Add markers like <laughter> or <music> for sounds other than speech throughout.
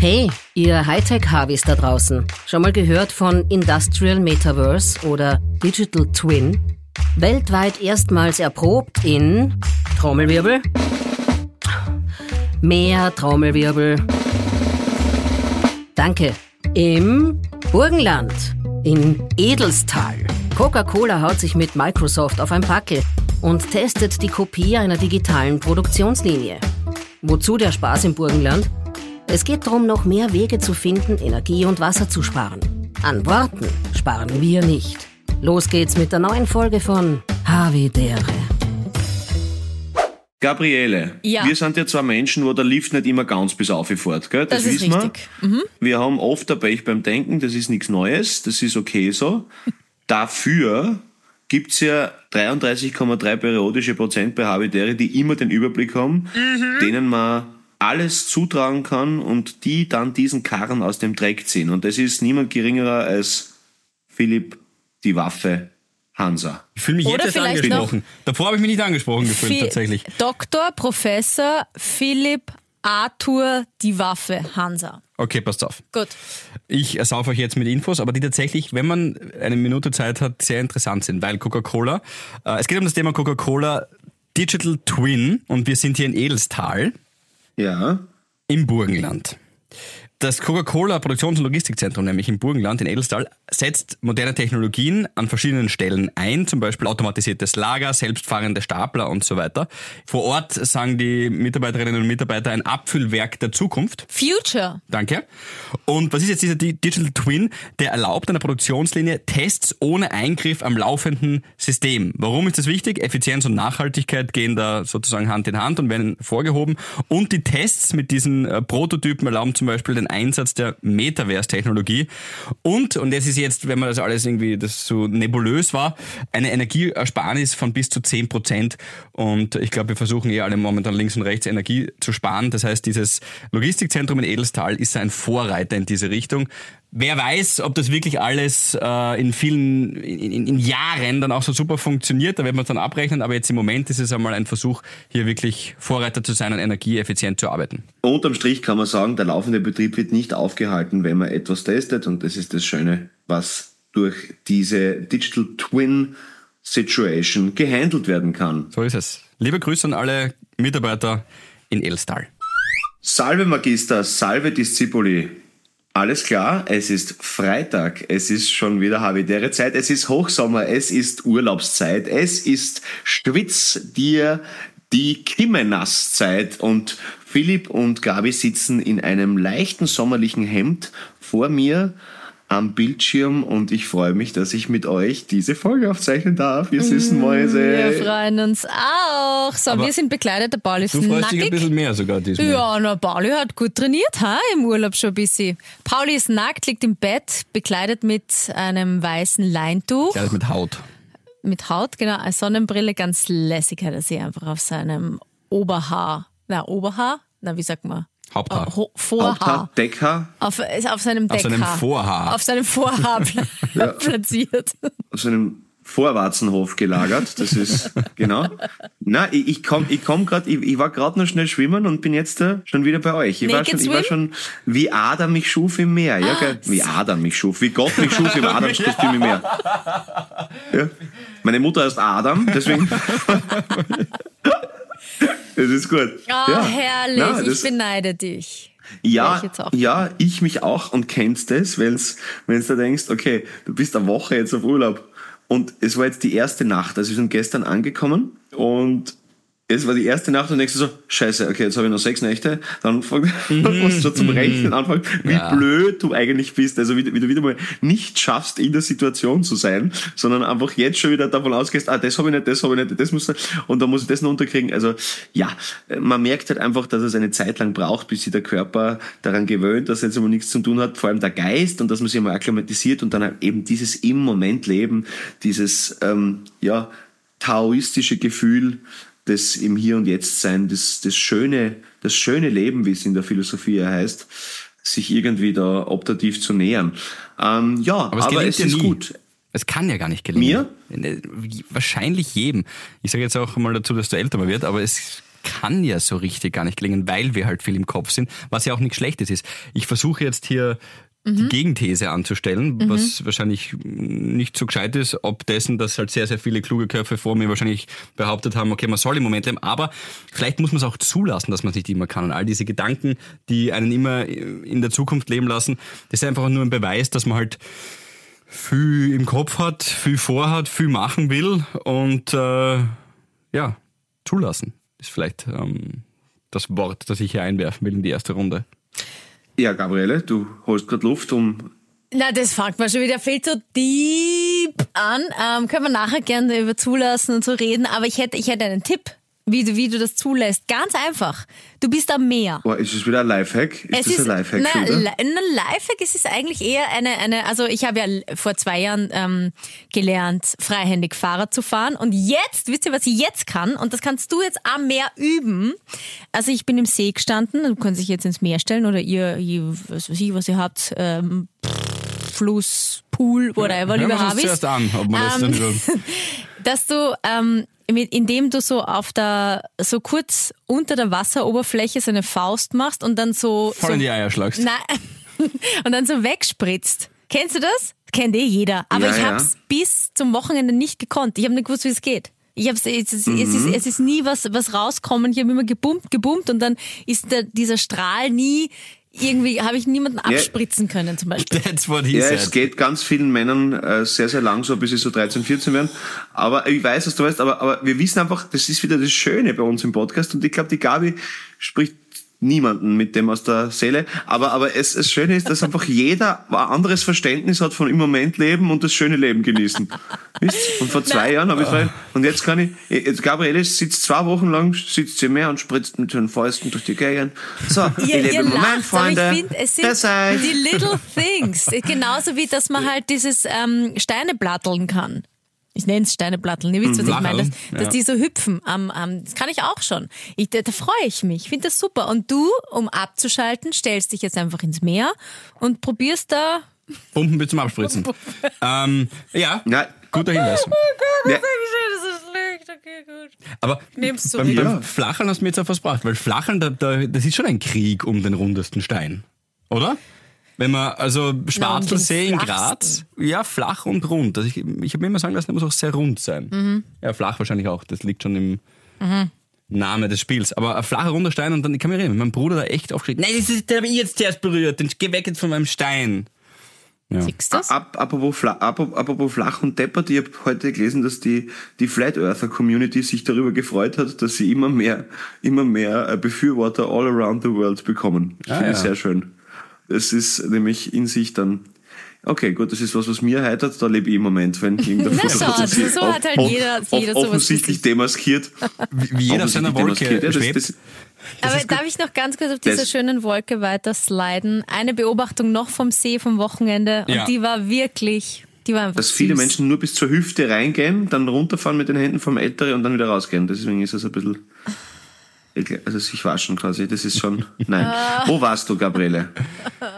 Hey, ihr Hightech-Harvis da draußen. Schon mal gehört von Industrial Metaverse oder Digital Twin? Weltweit erstmals erprobt in Trommelwirbel. Mehr Trommelwirbel. Danke. Im Burgenland. In Edelstal. Coca-Cola haut sich mit Microsoft auf ein Packel und testet die Kopie einer digitalen Produktionslinie. Wozu der Spaß im Burgenland? Es geht darum, noch mehr Wege zu finden, Energie und Wasser zu sparen. An Worten sparen wir nicht. Los geht's mit der neuen Folge von Havidere. Gabriele, Ja. wir sind ja zwei Menschen, wo der Lift nicht immer ganz bis auf fährt, gell? Das, Das ist wissen richtig. Mhm. wir. Wir haben oft ein Pech beim Denken, das ist nichts Neues, das ist okay so. <laughs> Dafür gibt's ja 33,3 periodische Prozent bei Habitäre, die immer den Überblick haben, Mhm. denen man alles zutragen kann und die dann diesen Karren aus dem Dreck ziehen. Und das ist niemand geringerer als Philipp die Waffe Hansa. Ich fühle mich Oder jetzt angesprochen. Davor habe ich mich nicht angesprochen gefühlt, Fi- tatsächlich. Dr. Professor Philipp Arthur die Waffe Hansa. Okay, passt auf. Gut. Ich ersauf euch jetzt mit Infos, aber die tatsächlich, wenn man eine Minute Zeit hat, sehr interessant sind, weil Coca-Cola, äh, es geht um das Thema Coca-Cola Digital Twin und wir sind hier in Edelstal Ja. im Burgenland. Das Coca-Cola Produktions- und Logistikzentrum, nämlich im Burgenland in Edelstal, setzt moderne Technologien an verschiedenen Stellen ein, zum Beispiel automatisiertes Lager, selbstfahrende Stapler und so weiter. Vor Ort sagen die Mitarbeiterinnen und Mitarbeiter ein Abfüllwerk der Zukunft. Future. Danke. Und was ist jetzt dieser Di- Digital Twin? Der erlaubt einer Produktionslinie Tests ohne Eingriff am laufenden System. Warum ist das wichtig? Effizienz und Nachhaltigkeit gehen da sozusagen Hand in Hand und werden vorgehoben. Und die Tests mit diesen äh, Prototypen erlauben zum Beispiel den Einsatz der Metaverse-Technologie. Und, und das ist jetzt, wenn man das alles irgendwie, das so nebulös war, eine Energieersparnis von bis zu 10 Prozent. Und ich glaube, wir versuchen eh alle momentan links und rechts Energie zu sparen. Das heißt, dieses Logistikzentrum in Edelstal ist ein Vorreiter in diese Richtung. Wer weiß, ob das wirklich alles äh, in vielen, in, in, in Jahren dann auch so super funktioniert, da werden wir es dann abrechnen, aber jetzt im Moment ist es einmal ein Versuch, hier wirklich Vorreiter zu sein und energieeffizient zu arbeiten. Unterm Strich kann man sagen, der laufende Betrieb wird nicht aufgehalten, wenn man etwas testet. Und das ist das Schöne, was durch diese Digital Twin Situation gehandelt werden kann. So ist es. Liebe Grüße an alle Mitarbeiter in Edelstal. Salve Magister, salve Discipuli. Alles klar, es ist Freitag, es ist schon wieder habitäre Zeit, es ist Hochsommer, es ist Urlaubszeit, es ist Schwitz dir die Kimmenasszeit und Philipp und Gabi sitzen in einem leichten sommerlichen Hemd vor mir am Bildschirm und ich freue mich, dass ich mit euch diese Folge aufzeichnen darf, ihr süßen Mäuse. Wir freuen uns auch. So, Aber wir sind bekleidet. Der Paul ist Du freust dich ein nackig. bisschen mehr sogar diesmal. Ja, na, Pauli hat gut trainiert, ha? im Urlaub schon ein bisschen. Pauli ist nackt, liegt im Bett, bekleidet mit einem weißen Leintuch, Ja, mit Haut. mit Haut, genau, eine Sonnenbrille, ganz lässig hat er sie einfach auf seinem Oberhaar, na, Oberhaar? Na, wie sagt man? Haupthaar. Ho- Vorhaar. Haupthaar, Deckhaar, Auf, ist auf seinem Auf Deckhaar. seinem Vorhaar. Auf seinem Vorhaar <laughs> pla platziert. auf so einem Vorwarzenhof gelagert. Das ist <laughs> genau. Na, ich, ich komm, ich komm grad, ich, ich war gerade noch schnell schwimmen und bin jetzt äh, schon wieder bei euch. Ich war, schon, ich war schon, wie Adam mich schuf im Meer. Ja, gell? Wie Adam mich schuf, wie Gott mich schuf im Adamskostüm im Meer. <laughs> Ja. Meine Mutter heißt Adam, deswegen. Das ist gut. Oh, ja. herrlich, Na, ich beneide dich. Ja, ich ja, ich mich auch und kennst das, wenn's, wenn's du denkst, okay, du bist eine Woche jetzt auf Urlaub und es war jetzt die erste Nacht, also wir sind gestern angekommen und es war die erste Nacht und denkst du so, scheiße, okay, jetzt habe ich noch sechs Nächte, dann, fang, <laughs> dann musst du schon zum Rechnen anfangen, wie Ja. blöd du eigentlich bist, also wie, wie du wieder mal nicht schaffst, in der Situation zu sein, sondern einfach jetzt schon wieder davon ausgehst, ah, das habe ich nicht, das habe ich nicht, das muss ich- und dann muss ich das noch unterkriegen. Also ja, man merkt halt einfach, dass es eine Zeit lang braucht, bis sich der Körper daran gewöhnt, dass er jetzt immer nichts zu tun hat, vor allem der Geist und dass man sich einmal akklimatisiert und dann halt eben dieses im Moment leben, dieses ähm, ja taoistische Gefühl des im Hier und Jetzt sein, das, das schöne, das schöne Leben, wie es in der Philosophie ja heißt, sich irgendwie da optativ zu nähern. Ähm, ja, aber, es aber gelingt es ist nie. gut. Es kann ja gar nicht gelingen. Mir? Äh, Wahrscheinlich jedem. Ich sage jetzt auch mal dazu, dass du älter mal wird, aber es kann ja so richtig gar nicht gelingen, weil wir halt viel im Kopf sind, was ja auch nichts Schlechtes ist. Ich versuche jetzt hier die Gegenthese anzustellen, Mhm. was wahrscheinlich nicht so gescheit ist, ob dessen, dass halt sehr, sehr viele kluge Köpfe vor mir wahrscheinlich behauptet haben, okay, man soll im Moment leben, aber vielleicht muss man es auch zulassen, dass man es nicht immer kann. Und all diese Gedanken, die einen immer in der Zukunft leben lassen, das ist einfach nur ein Beweis, dass man halt viel im Kopf hat, viel vorhat, viel machen will und äh, ja, zulassen ist vielleicht ähm, das Wort, das ich hier einwerfen will in die erste Runde. Ja, Gabriele, du holst gerade Luft, um Na, das fängt man schon wieder viel zu deep an. Ähm, können wir nachher gerne über zulassen und so reden, aber ich hätte, ich hätte einen Tipp, wie du, wie du das zulässt. Ganz einfach. Du bist am Meer. Boah, ist es wieder ein Lifehack? Ist das ein Lifehack na, schon li- ein Lifehack ist es eigentlich eher eine, eine, also ich habe ja vor zwei Jahren ähm, gelernt, freihändig Fahrrad zu fahren und jetzt, wisst ihr, was ich jetzt kann? Und das kannst du jetzt am Meer üben. Also ich bin im See gestanden, du kannst dich jetzt ins Meer stellen oder ihr, ihr was weiß ich, was ihr habt, ähm, Fluss, Pool, whatever, Hören lieber Habis. zuerst an, ob man das Ähm, dann über <laughs> dass du, ähm, indem du so auf der, so kurz unter der Wasseroberfläche so eine Faust machst und dann so, voll so in die Eier schlagst. Nein. <laughs> Und dann so wegspritzt. Kennst du das? Kennt eh jeder. Aber Ja, ich ja. hab's bis zum Wochenende nicht gekonnt. Ich habe nicht gewusst, wie es geht. Ich hab's, es, ist, es, ist, es ist nie was, was rauskommen. Ich habe immer gebumpt, gebumpt und dann ist der, dieser Strahl nie irgendwie, habe ich niemanden abspritzen können zum Beispiel. That's what he Ja, said. es geht ganz vielen Männern äh, sehr, sehr lang so, bis sie so 13, 14 werden. Aber ich weiß, was du weißt, aber, aber wir wissen einfach, das ist wieder das Schöne bei uns im Podcast und ich glaube, die Gabi spricht niemanden mit dem aus der Seele. Aber, aber es, das Schöne ist, dass einfach jeder ein anderes Verständnis hat von im Moment leben und das schöne Leben genießen. Wisst? Und vor zwei Jahren habe ich frei, und jetzt kann ich, jetzt Gabriele sitzt zwei Wochen lang, sitzt sie mehr und spritzt mit den Fäusten durch die Gegend. So, <laughs> ich Ihr, lebe ihr im Moment, Freunde. ich finde, es sind Das heißt- die little things. Genauso wie, dass man halt dieses ähm, Steine platteln kann. Ich nenne es Steineplatteln, ihr wisst, was ich Flacheln, meine. Dass, dass ja. die so hüpfen. Am, am, das kann ich auch schon. Ich, da, da freue ich mich. Ich finde das super. Und du, um abzuschalten, stellst dich jetzt einfach ins Meer und probierst da Pumpen bis zum Abspritzen. ähm, ja, Ja. guter Hinweis. Ja. Das ist schlecht, okay, gut. Aber Nehm's beim, beim. Flacheln hast du mir jetzt auf was gebracht, weil Flacheln, da, da, das ist schon ein Krieg um den rundesten Stein, oder? Wenn man, also Schwarzelsee in Graz, ja, flach und rund. Also ich, ich habe mir immer sagen lassen, der muss auch sehr rund sein. Mhm. Ja, flach wahrscheinlich auch, das liegt schon im Name des Spiels. Aber ein flacher, runder Stein und dann, ich kann mich erinnern, mein Bruder da echt aufgeschrieben, nein, das ist, der habe ich jetzt zuerst berührt, dann geh weg jetzt von meinem Stein. Ja. Siehst du das? Ab, apropos, Fla, apropos, apropos flach und deppert, ich habe heute gelesen, dass die, die Flat Earther Community sich darüber gefreut hat, dass sie immer mehr, immer mehr äh, Befürworter all around the world bekommen. Ah, Finde ich ja. sehr schön. Es ist nämlich in sich dann, okay, gut, das ist was, was mir heitert, da lebe ich im Moment, wenn irgendein <laughs> Na schau, dass sie so hat halt jeder- jeder sowas offensichtlich demaskiert. Wie, wie jeder auf seiner Wolke. Ja, schwebt. das, das, Aber darf ich noch ganz kurz auf dieser Das- schönen Wolke weiter sliden? Eine Beobachtung noch vom See vom Wochenende und Ja. die war wirklich, die war einfach dass viele süß. Menschen nur bis zur Hüfte reingehen, dann runterfahren mit den Händen vom Ältere und dann wieder rausgehen. Deswegen ist es ein bisschen, also sich waschen quasi, das ist schon, nein. Wo warst du, Gabriele?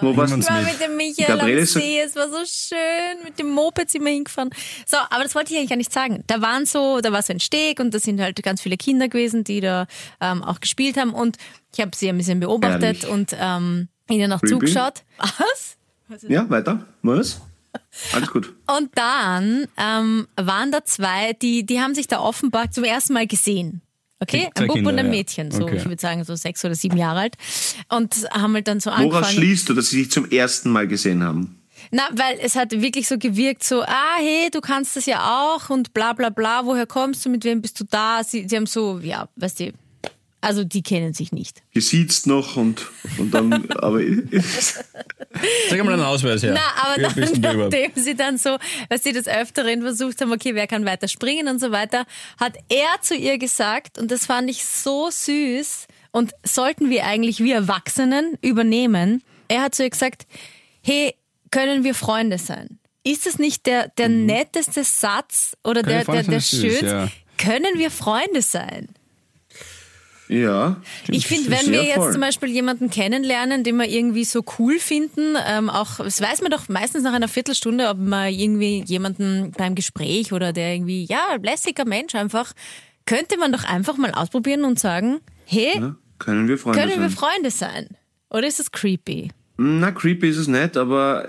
Wo warst Ich du? war mit dem Michael Gabriele am See, es war so schön, mit dem Moped sind wir hingefahren. So, aber das wollte ich eigentlich gar nicht sagen. Da waren so, da war so ein Steg und da sind halt ganz viele Kinder gewesen, die da ähm, auch gespielt haben und ich habe sie ein bisschen beobachtet Ehrlich? und ähm, ihnen auch zugeschaut. Was? Ja, weiter. Was? Alles gut. Und dann ähm, waren da zwei, die, die haben sich da offenbar zum ersten Mal gesehen. Okay, Zwei ein Bub Kinder, und ein ja. Mädchen, so Okay. ich würde sagen so sechs oder sieben Jahre alt und haben halt dann so Woraus angefangen. schließt du, dass sie dich zum ersten Mal gesehen haben? Na, weil es hat wirklich so gewirkt, so, ah, hey, du kannst das ja auch und bla bla bla, woher kommst du, mit wem bist du da? Sie, sie haben so, ja, weißt du, also die kennen sich nicht. Gesiezt noch und, und dann, <laughs> aber Sag mal einen Ausweis her. Na, aber dann, nachdem sie dann so, was sie des Öfteren versucht haben, okay, wer kann weiter springen und so weiter, hat er zu ihr gesagt, und das fand ich so süß, und sollten wir eigentlich wir Erwachsenen übernehmen, er hat zu ihr gesagt, hey, können wir Freunde sein? Ist es nicht der, der netteste Satz oder Mhm. Können der, der, der schönste? ja. Können wir Freunde sein? Ja. Ich finde, wenn wir jetzt voll. zum Beispiel jemanden kennenlernen, den wir irgendwie so cool finden, ähm, auch, das weiß man doch meistens nach einer Viertelstunde, ob man irgendwie jemanden beim Gespräch oder der irgendwie, ja, lässiger Mensch einfach, könnte man doch einfach mal ausprobieren und sagen, Hey, Ja? Können wir Freunde können wir sein? Freunde sein? Oder ist es creepy? Na, creepy ist es nicht, aber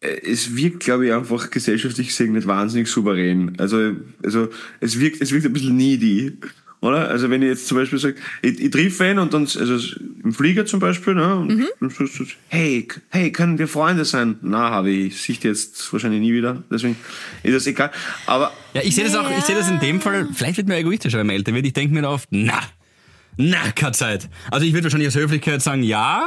äh, es wirkt, glaube ich, einfach gesellschaftlich gesehen nicht wahnsinnig souverän. Also, also es wirkt, es wirkt ein bisschen needy. Oder? Also wenn ich jetzt zum Beispiel sage, ich, ich triff einen und dann, also im Flieger zum Beispiel, ne, und Mhm. und so, so, hey, hey, können wir Freunde sein? Na, habe ich, ich sehe dich jetzt wahrscheinlich nie wieder, deswegen ist das egal. Aber Ja, ich sehe das auch, ich sehe das in dem Fall, vielleicht wird mir egoistisch, wenn man älter wird. Ich denke mir oft, na, na, keine Zeit. Also ich würde wahrscheinlich aus Höflichkeit sagen, ja.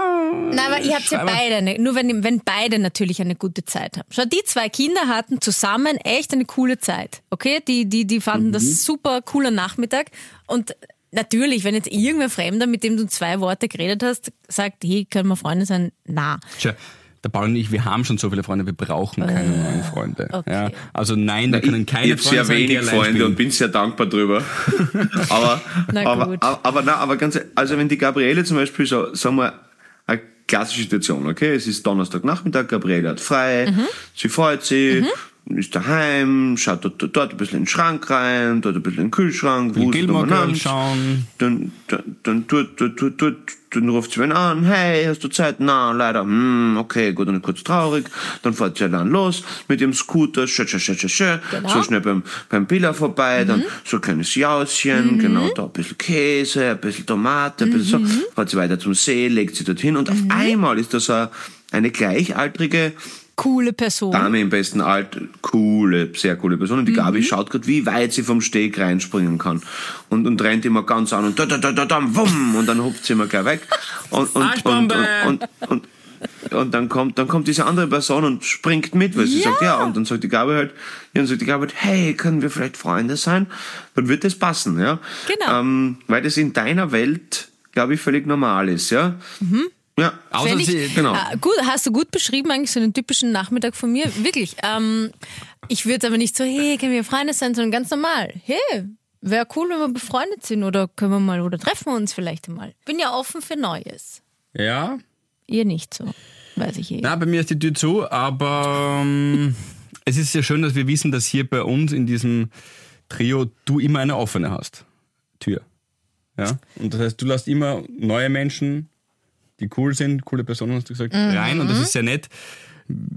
Nein, aber ihr habt ja beide, eine, nur wenn, wenn beide natürlich eine gute Zeit haben. Schau, die zwei Kinder hatten zusammen echt eine coole Zeit. Okay? Die, die, die fanden Mhm. das super cooler Nachmittag. Und natürlich, wenn jetzt irgendwer Fremder, mit dem du zwei Worte geredet hast, sagt, hey, können wir Freunde sein? Na. Tja, der Paul und ich, wir haben schon so viele Freunde, wir brauchen keine neuen Freunde. Äh, okay. Ja, also nein, wir können ich, keine ich habe Freunde sehr sein, die wenig Freunde und bin sehr dankbar drüber. <laughs> aber, Na aber, aber, aber, na, aber ganz, also wenn die Gabriele zum Beispiel so, sagen wir, eine klassische Situation, okay? Es ist Donnerstagnachmittag, Gabriele hat frei, Mhm. sie freut sich, ist daheim, schaut dort, dort, dort ein bisschen in den Schrank rein, dort ein bisschen in den Kühlschrank, Girl umeinander. schauen. Dann, dann, dann, tut, tut, tut, tut, dann ruft sie wen an, hey, hast du Zeit? Na, leider, hm, okay, gut, dann kurz traurig. Dann fährt sie dann los mit ihrem Scooter, schö, schö, schö, schö, schö, Genau. so schnell beim, beim Billa vorbei, dann so ein kleines Jauschen, genau, da ein bisschen Käse, ein bisschen Tomate, ein bisschen so, fährt sie weiter zum See, legt sie dorthin und auf einmal ist da so eine- eine gleichaltrige Coole Person. Dame im besten Alter, coole, sehr coole Person. Und die Gabi schaut gerade, wie weit sie vom Steg reinspringen kann. Und, und rennt immer ganz an und da, da, da, da, da, wumm, und dann hupft sie immer gleich weg. Und, und, und, und, und, und, und dann kommt, dann kommt diese andere Person und springt mit, weil sie Ja. sagt, ja, und dann sagt die Gabi halt, ja, dann sagt die Gabi halt, hey, können wir vielleicht Freunde sein? Dann wird das passen, ja. Genau. Ähm, weil das in deiner Welt, glaube ich, völlig normal ist, ja. Ja. Außer ich, sie, genau. äh, gut, hast du gut beschrieben, eigentlich so einen typischen Nachmittag von mir. Wirklich. Ähm, ich würde aber nicht so, hey, können wir Freunde sein, sondern ganz normal. Hey, wäre cool, wenn wir befreundet sind oder können wir mal oder treffen wir uns vielleicht einmal. Bin ja offen für Neues. ja, Ihr nicht so. Weiß ich eh. Na, bei mir ist die Tür zu, aber ähm, <laughs> es ist sehr schön, dass wir wissen, dass hier bei uns in diesem Trio du immer eine offene hast. Tür. Ja? Und das heißt, du lässt immer neue Menschen, die cool sind, coole Personen, hast du gesagt, rein. Und das ist sehr nett.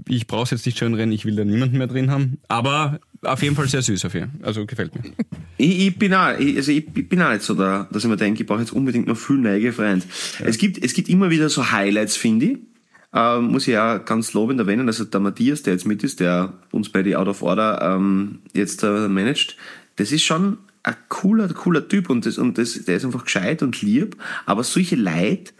Ich brauche es jetzt nicht schön rennen, ich will da niemanden mehr drin haben. Aber auf jeden Fall sehr süß auf hier. Also gefällt mir. Ich, ich, bin auch, ich, also ich bin auch nicht so da, dass ich mir denke, ich brauche jetzt unbedingt noch viel neue Freunde. Es, gibt, es gibt immer wieder so Highlights, finde ich. Ähm, muss ich auch ganz lobend erwähnen, also der Matthias, der jetzt mit ist, der uns bei die Out of Order ähm, jetzt äh, managt, das ist schon ein cooler, cooler Typ und, das, und das, der ist einfach gescheit und lieb, aber solche Leute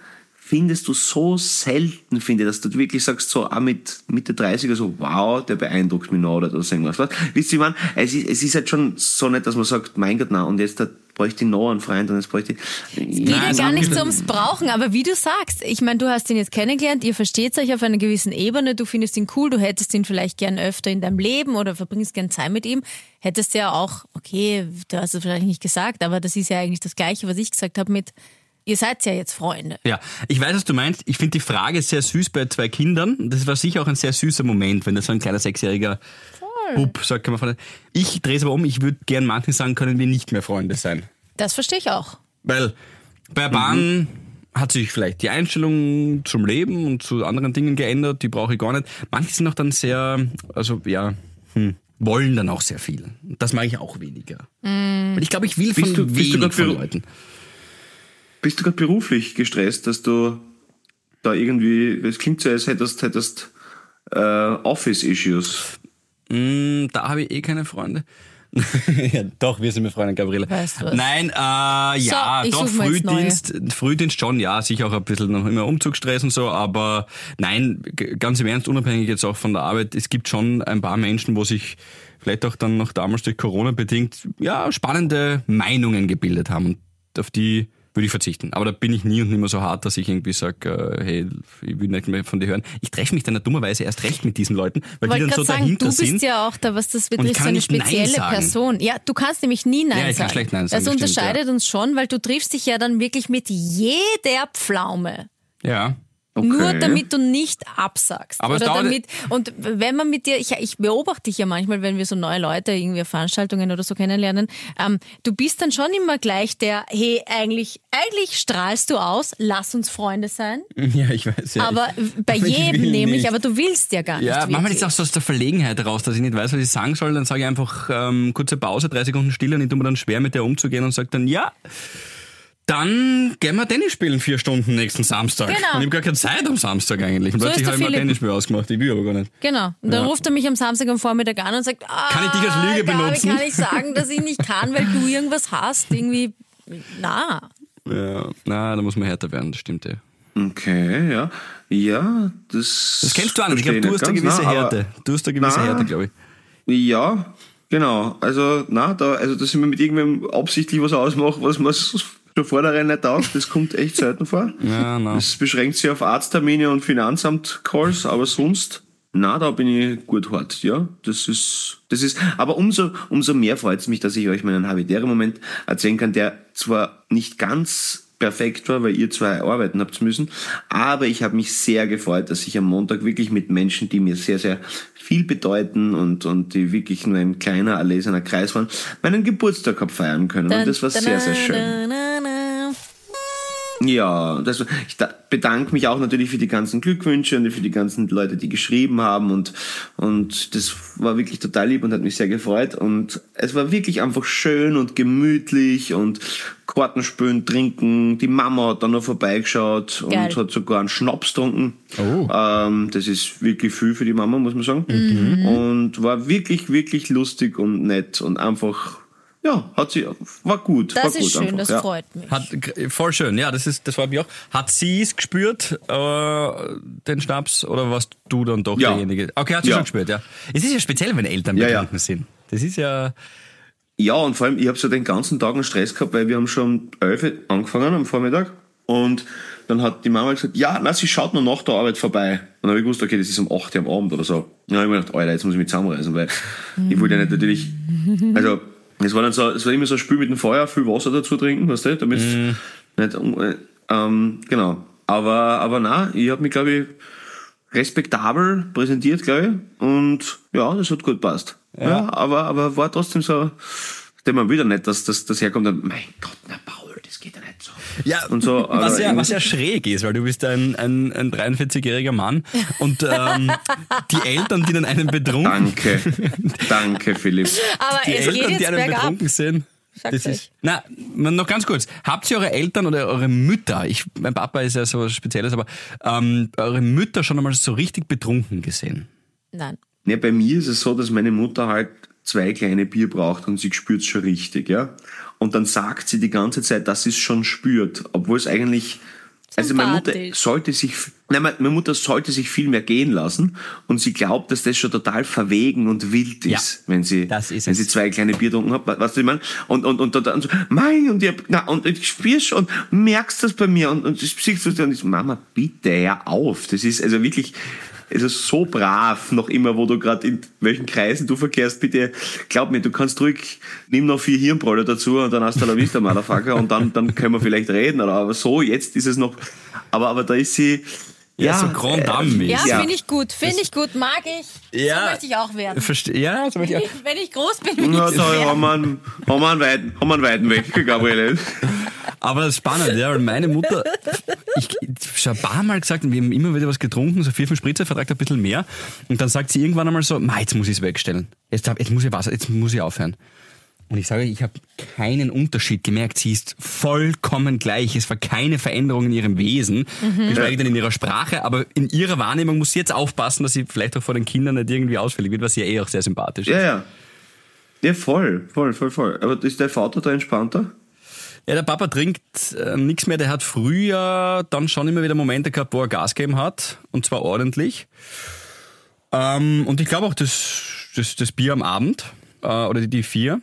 findest du so selten, finde ich, dass du wirklich sagst, so auch mit Mitte 30er so, wow, der beeindruckt mich noch oder so irgendwas. Was? Wisst ihr, man, es ist, es ist halt schon so nett, dass man sagt, mein Gott, na, und jetzt da bräuchte ich noch einen Freund und jetzt bräuchte ich... Es geht ja gar nicht so ums Brauchen, aber wie du sagst, ich meine, du hast ihn jetzt kennengelernt, ihr versteht euch auf einer gewissen Ebene, du findest ihn cool, du hättest ihn vielleicht gern öfter in deinem Leben oder verbringst gern Zeit mit ihm. Hättest ja auch, okay, du hast es vielleicht nicht gesagt, aber das ist ja eigentlich das Gleiche, was ich gesagt habe mit, ihr seid ja jetzt Freunde. Ja, ich weiß, was du meinst. Ich finde die Frage sehr süß bei zwei Kindern. Das war sicher auch ein sehr süßer Moment, wenn das so ein kleiner sechsjähriger Bub sagt, kann man Freunde. Ich drehe es aber um, ich würde gern manchen sagen, können wir nicht mehr Freunde sein. Das verstehe ich auch. Weil bei Bahn hat sich vielleicht die Einstellung zum Leben und zu anderen Dingen geändert, die brauche ich gar nicht. Manche sind auch dann sehr, also ja, hm, wollen dann auch sehr viel. Das mag ich auch weniger. Weil ich glaube, ich will von Bist du- bist du wenig grad von für- Leuten. Bist du gerade beruflich gestresst, dass du da irgendwie, es klingt so, als hättest, hättest äh, Office-Issues. Mm, da habe ich eh keine Freunde. <laughs> ja, doch, wir sind befreundet, Gabriele. Weißt du was? Nein, äh, ja, ich doch, Frühdienst, Frühdienst schon, ja, sicher auch ein bisschen noch immer Umzugsstress und so, aber nein, ganz im Ernst, unabhängig jetzt auch von der Arbeit, es gibt schon ein paar Menschen, wo sich vielleicht auch dann noch damals durch Corona bedingt, ja, spannende Meinungen gebildet haben und auf die würde ich verzichten. Aber da bin ich nie und nimmer so hart, dass ich irgendwie sage, äh, hey, ich will nicht mehr von dir hören. Ich treffe mich dann dummerweise erst recht mit diesen Leuten, weil die wollte dann so sagen, dahinter du bist sind. ja auch da, was das Und ich betrifft, kann so eine spezielle. Person. Ja, du kannst nämlich nie Nein Ja, ich kann sagen. schlecht Nein sagen, Das das stimmt, unterscheidet uns schon, weil du triffst dich ja dann wirklich mit jeder Pflaume. Ja. Okay. Nur damit du nicht absagst. Aber Oder damit, und wenn man mit dir, ich, ich beobachte dich ja manchmal, wenn wir so neue Leute irgendwie auf Veranstaltungen oder so kennenlernen, ähm, du bist dann schon immer gleich der, hey, eigentlich, eigentlich strahlst du aus, lass uns Freunde sein. <laughs> Ja, ich weiß ja. Aber bei ich jedem will nämlich, nicht. aber du willst ja gar nicht. Ja, manchmal ist es auch so aus der Verlegenheit heraus, dass ich nicht weiß, was ich sagen soll. Dann sage ich einfach ähm, kurze Pause, drei Sekunden Stille und ich tue mir dann schwer, mit der umzugehen und sage dann, ja, dann gehen wir Tennis spielen vier Stunden nächsten Samstag. Genau. Und ich habe gar keine Zeit am Samstag eigentlich. Und So plötzlich habe ich mir ein. Tennisspiel ausgemacht. Ich will aber gar nicht. Genau. Und dann ruft er mich am Samstag am Vormittag an und sagt, ah, Kann ich dich als Lüge Gabi, benutzen? kann ich sagen, dass ich nicht kann, weil du irgendwas hast? Irgendwie, na. Ja, na, da muss man härter werden, das stimmt ja. Okay, ja. Ja, das. Das kennst du auch nicht. Ich glaube, du hast eine gewisse na, aber- Härte. Du hast eine gewisse Na. Härte, glaube ich. Ja, genau. Also, na, da, also, dass ich mir mit irgendwem absichtlich was ausmache, was man schon vornherein nicht taugt, das kommt echt selten vor. <laughs> Ja, na. Das beschränkt sich auf Arzttermine und Finanzamt-Calls, aber sonst, na, da bin ich gut hart, ja. Das ist, das ist, aber umso, umso mehr freut es mich, dass ich euch meinen habitären Moment erzählen kann, der zwar nicht ganz perfekt war, weil ihr zwei arbeiten habt müssen, aber ich habe mich sehr gefreut, dass ich am Montag wirklich mit Menschen, die mir sehr, sehr viel bedeuten und, und die wirklich nur ein kleiner, erlesener Kreis waren, meinen Geburtstag hab feiern können. Und das war sehr, sehr schön. Ja, das, ich da, bedanke mich auch natürlich für die ganzen Glückwünsche und für die ganzen Leute, die geschrieben haben und, und das war wirklich total lieb und hat mich sehr gefreut und es war wirklich einfach schön und gemütlich und Kartenspülen trinken. Die Mama hat dann noch vorbeigeschaut Geil. und hat sogar einen Schnaps getrunken. Oh. Ähm, das ist wirklich viel für die Mama, muss man sagen. Und war wirklich, wirklich lustig und nett und einfach, ja, hat sie, war gut. war Das gut ist schön, einfach, das ja. freut mich. Hat, voll schön, ja, das ist, das freut mich auch. Hat sie es gespürt, äh, den Schnaps, oder warst du dann doch Ja. derjenige? Okay, hat sie Ja. schon gespürt, ja. Es ist ja speziell, wenn Eltern Ja, ja. betrunken sind. Das ist ja, Ja, und vor allem, ich habe so den ganzen Tag einen Stress gehabt, weil wir haben schon um 11 Uhr angefangen am Vormittag. Und dann hat die Mama gesagt, ja, na, sie schaut noch nach der Arbeit vorbei. Und dann habe ich gewusst, okay, das ist um 8 Uhr am Abend oder so. Dann habe ich mir gedacht, Alter, jetzt muss ich mich zusammenreißen, weil ich wollte ja nicht natürlich, also, es war dann so, es war immer so ein Spiel mit dem Feuer, viel Wasser dazu trinken, weißt du, damit nicht, um- äh, ähm, genau. Aber, aber na, ich habe mich, glaube ich, respektabel präsentiert, glaube ich. Und ja, das hat gut passt. Ja, aber, aber war trotzdem so, dem man wieder nicht, dass das, herkommt und, mein Gott, na das geht ja nicht so. ja, Und so, <laughs> was, aber ja, was ja schräg ist, weil du bist ein, ein, ein 43-jähriger Mann und ähm, die Eltern, die dann einen betrunken, Danke. <laughs> Danke, Philipp. Aber die es geht Eltern, die jetzt einen bergab. betrunken sind, Sag's das ist, na, noch ganz kurz. Habt ihr eure Eltern oder eure Mütter, ich, mein Papa ist ja so was Spezielles, aber ähm, eure Mütter schon einmal so richtig betrunken gesehen? Nein. Ja, bei mir ist es so, dass meine Mutter halt zwei kleine Bier braucht und sie spürt's schon richtig, ja. Und dann sagt sie die ganze Zeit, dass sie es schon spürt, obwohl es eigentlich, also meine Mutter sollte sich, nein, meine Mutter sollte sich viel mehr gehen lassen und sie glaubt, dass das schon total verwegen und wild ist, Ja, wenn sie, das ist wenn es. sie zwei kleine Bier getrunken hat, weißt du, ich meine? Und, und, und dann so, mein, und ich, na, und ich spür's schon, merkst das bei mir und, und ich siehst du und ich, Mama, bitte, hör auf. Das ist also wirklich, also so brav noch immer, wo du gerade in welchen Kreisen du verkehrst, bitte glaub mir, du kannst ruhig, nimm noch vier Hirnbräuler dazu und dann hast du la vista, Motherfucker, und dann, dann können wir vielleicht reden, oder, aber so, jetzt ist es noch, aber, aber da ist sie, Ja, so Grand Dame Ja, Ja. finde ich gut. Finde ich gut. Mag ich. Ja. So möchte ich auch werden. Verste ja, so möchte ich auch. <laughs> Wenn ich groß bin, will ja, ich so haben wir einen, haben wir einen weiten, haben wir einen weiten Weg, Gabriele. Aber das ist spannend, ja, weil meine Mutter, ich, ich hab schon ein paar Mal gesagt, wir haben immer wieder was getrunken, so vier, fünf Spritzer, vertragt ein bisschen mehr. Und dann sagt sie irgendwann einmal so, "Ma, jetzt muss ich es wegstellen. Jetzt, jetzt muss ich Wasser, jetzt muss ich aufhören. Und ich sage, ich habe keinen Unterschied gemerkt. Sie ist vollkommen gleich. Es war keine Veränderung in ihrem Wesen, geschweige denn in ihrer Sprache. Aber in ihrer Wahrnehmung muss sie jetzt aufpassen, dass sie vielleicht auch vor den Kindern nicht irgendwie ausfällig wird, was ja eh auch sehr sympathisch ist. Ja, ja. Ja, voll, voll, voll, voll. Aber ist der Vater da entspannter? Ja, der Papa trinkt äh, nichts mehr. Der hat früher dann schon immer wieder Momente gehabt, wo er Gas gegeben hat. Und zwar ordentlich. Ähm, und ich glaube auch das, das, das Bier am Abend äh, oder die, die vier.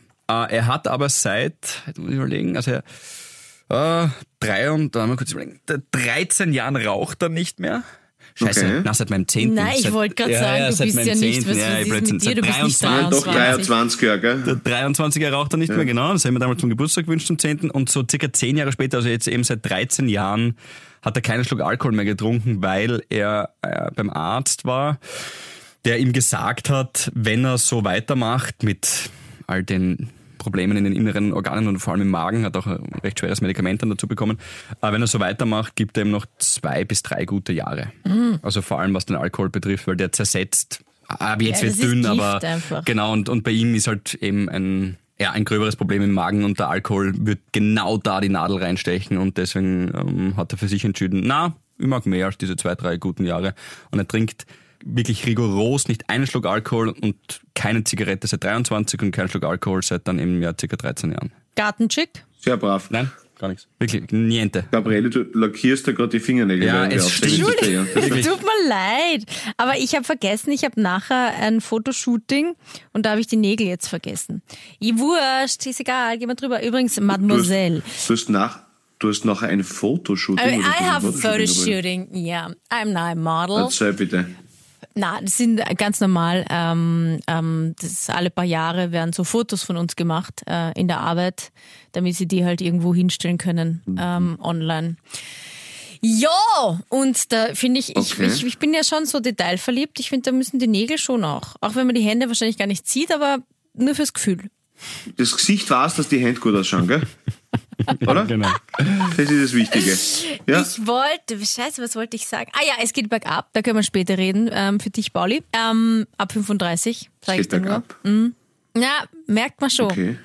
Äh, er hat aber seit, jetzt muss ich überlegen, also er, äh, drei und, da mal kurz überlegen, der 13 Jahren raucht er nicht mehr. Scheiße, Okay. na, seit meinem 10. Nein, ich wollte gerade sagen, du seit bist ja nicht, 10., was- ja, was ich ist mit dir? Du bist nicht 23. Doch, 23. 23 Jahre, Der gell? 23er raucht er nicht mehr, genau. Das haben wir damals zum Geburtstag gewünscht, zum 10. Und so circa 10 Jahre später, also jetzt eben seit 13 Jahren, hat er keinen Schluck Alkohol mehr getrunken, weil er äh, beim Arzt war, der ihm gesagt hat, wenn er so weitermacht mit all den Problemen in den inneren Organen und vor allem im Magen, hat auch ein recht schweres Medikament dann dazu bekommen. Aber wenn er so weitermacht, gibt er ihm noch zwei bis drei gute Jahre. Mhm. Also vor allem was den Alkohol betrifft, weil der zersetzt. Aber jetzt Ja, wird dünn, aber einfach. genau und, und bei ihm ist halt eben ein ja, ein gröberes Problem im Magen und der Alkohol wird genau da die Nadel reinstechen und deswegen ähm, hat er für sich entschieden, na, ich mag mehr als diese zwei, drei guten Jahre. Und er trinkt wirklich rigoros nicht einen Schluck Alkohol und keine Zigarette seit 23 und keinen Schluck Alkohol seit dann im Jahr circa 13 Jahren. Gartenchick? Sehr brav. Nein, gar nichts. Wirklich, niente. Gabriele, du lackierst da gerade die Fingernägel. Ja, es das <laughs> ist- Tut mir leid. Aber ich habe vergessen, ich habe nachher ein Fotoshooting und da habe ich die Nägel jetzt vergessen. Ich wurscht, ist egal, gehen wir drüber. Übrigens, Mademoiselle. Du hast nach, du hast nachher ein Fotoshooting. I, oder I ein have a Fotoshooting photoshooting, yeah. I'm not a model. Erzähl bitte. Na, das sind ganz normal. Ähm, ähm, das alle paar Jahre werden so Fotos von uns gemacht äh, in der Arbeit, damit sie die halt irgendwo hinstellen können ähm, online. Ja, und da finde ich, ich, Okay. ich, ich bin ja schon so detailverliebt. Ich finde, da müssen die Nägel schon auch. Auch wenn man die Hände wahrscheinlich gar nicht sieht, aber nur fürs Gefühl. Das Gesicht war es, dass die Hände gut ausschauen, gell? <laughs> <laughs> Oder? Genau. Das ist das Wichtige. Ja? Ich wollte, scheiße, was wollte ich sagen? Ah ja, es geht bergab, da können wir später reden, ähm, für dich, Pauli. Ähm, ab 35, sage ich dir nur. bergab. Ja, merkt man schon. Okay.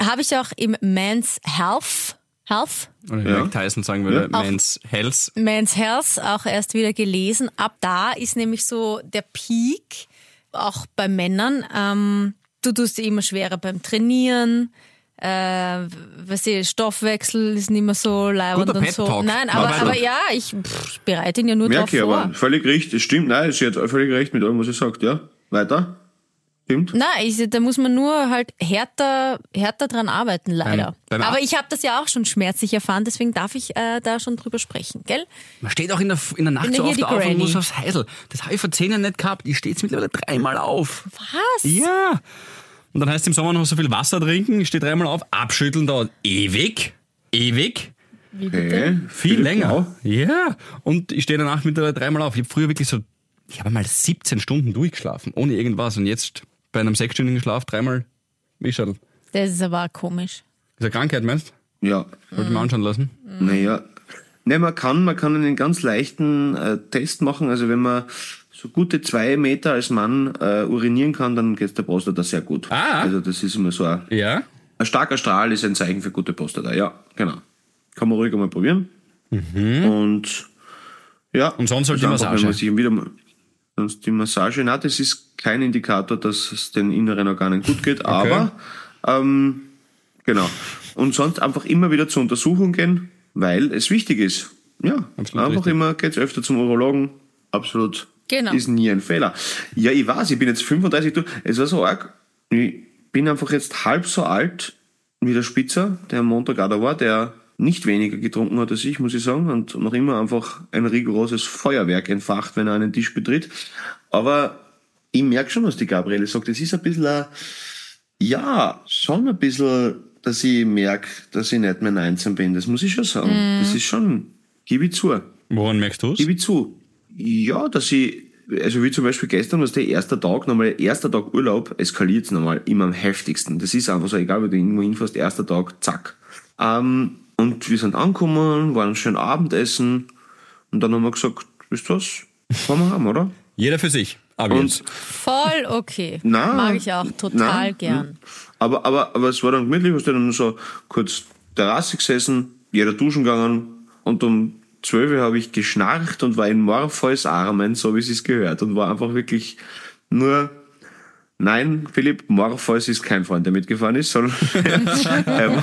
Habe ich auch im Men's Health, Health, Oder wie Ja. Mike Tyson sagen würde, Auch- Men's Health. Men's Health auch erst wieder gelesen. Ab da ist nämlich so der Peak, auch bei Männern. Ähm, du tust dir immer schwerer beim Trainieren. Äh, weißt du, Stoffwechsel ist nicht mehr so leibend und so. Nein, aber, aber ja, ich, pff, ich bereite ihn ja nur Merke ich drauf vor. aber. Völlig richtig. Es stimmt. Nein, sie hat völlig recht mit allem, was sie sagt. Ja? Weiter? Stimmt? Nein, ich, da muss man nur halt härter, härter dran arbeiten, leider. Beim Aber ich habe das ja auch schon schmerzlich erfahren, deswegen darf ich äh, da schon drüber sprechen, gell? Man steht auch in der, in der Nacht so oft auf und muss aufs Heisel. Das habe ich vor zehn Jahren nicht gehabt. Ich stehe jetzt mittlerweile dreimal auf. Was? Ja. Und dann heißt es im Sommer noch so viel Wasser trinken, ich stehe dreimal auf, abschütteln dauert ewig. Ewig. Okay. Viel länger. Ja. Und ich stehe danach mittlerweile dreimal auf. Ich habe früher wirklich so, ich habe mal 17 Stunden durchgeschlafen, ohne irgendwas. Und jetzt bei einem sechsstündigen Schlaf dreimal Wischadl. Das ist aber auch komisch. Ist eine Krankheit, meinst Ja. du? Wollte ich mir anschauen lassen. Naja. Ne, man kann, man kann einen ganz leichten äh, Test machen. Also wenn man so gute zwei Meter als Mann äh, urinieren kann, dann geht der Prostata sehr gut. Ah. Also das ist immer so ein, Ja. ein starker Strahl ist ein Zeichen für gute Prostata. Ja, genau. Kann man ruhig einmal probieren. Und ja. Und sonst halt die einfach, Massage. Wenn man sich wieder mal, sonst die Massage, na, das ist kein Indikator, dass es den inneren Organen gut geht, aber ähm, genau. Und sonst einfach immer wieder zur Untersuchung gehen, weil es wichtig ist. Ja, Absolut einfach richtig. immer geht's öfter zum Urologen. Absolut. Genau. Ist nie ein Fehler. Ja, ich weiß, ich bin jetzt 35, du, es war so arg. Ich bin einfach jetzt halb so alt wie der Spitzer, der am Montag auch da war, der nicht weniger getrunken hat als ich, muss ich sagen, und noch immer einfach ein rigoroses Feuerwerk entfacht, wenn er einen Tisch betritt. Aber ich merke schon, was die Gabriele sagt. Es ist ein bisschen, ein, ja, schon ein bisschen, dass ich merke, dass ich nicht mehr 19 bin. Das muss ich schon sagen. Das ist schon, gebe ich zu. Woran merkst du es? Gebe ich zu. Ja, dass ich, also wie zum Beispiel gestern, was der erste Tag, nochmal erster Tag Urlaub, eskaliert es nochmal immer am heftigsten. Das ist einfach so, egal, wo du irgendwo hinfährst, erster Tag, zack. Ähm, und wir sind angekommen, waren schön Abendessen und dann haben wir gesagt, wisst ihr was, fahren wir heim, oder? Jeder für sich. Aber Und jetzt. Voll okay. Na, Mag ich auch total na, gern. Aber, aber, aber es war dann gemütlich, wir sind dann so kurz Terrasse gesessen, jeder duschen gegangen und um 12 Uhr habe ich geschnarcht und war in Morpheus Armen, so wie es gehört und war einfach wirklich nur Nein, Philipp, Morpheus ist kein Freund, der mitgefahren ist, sondern er <laughs> <laughs>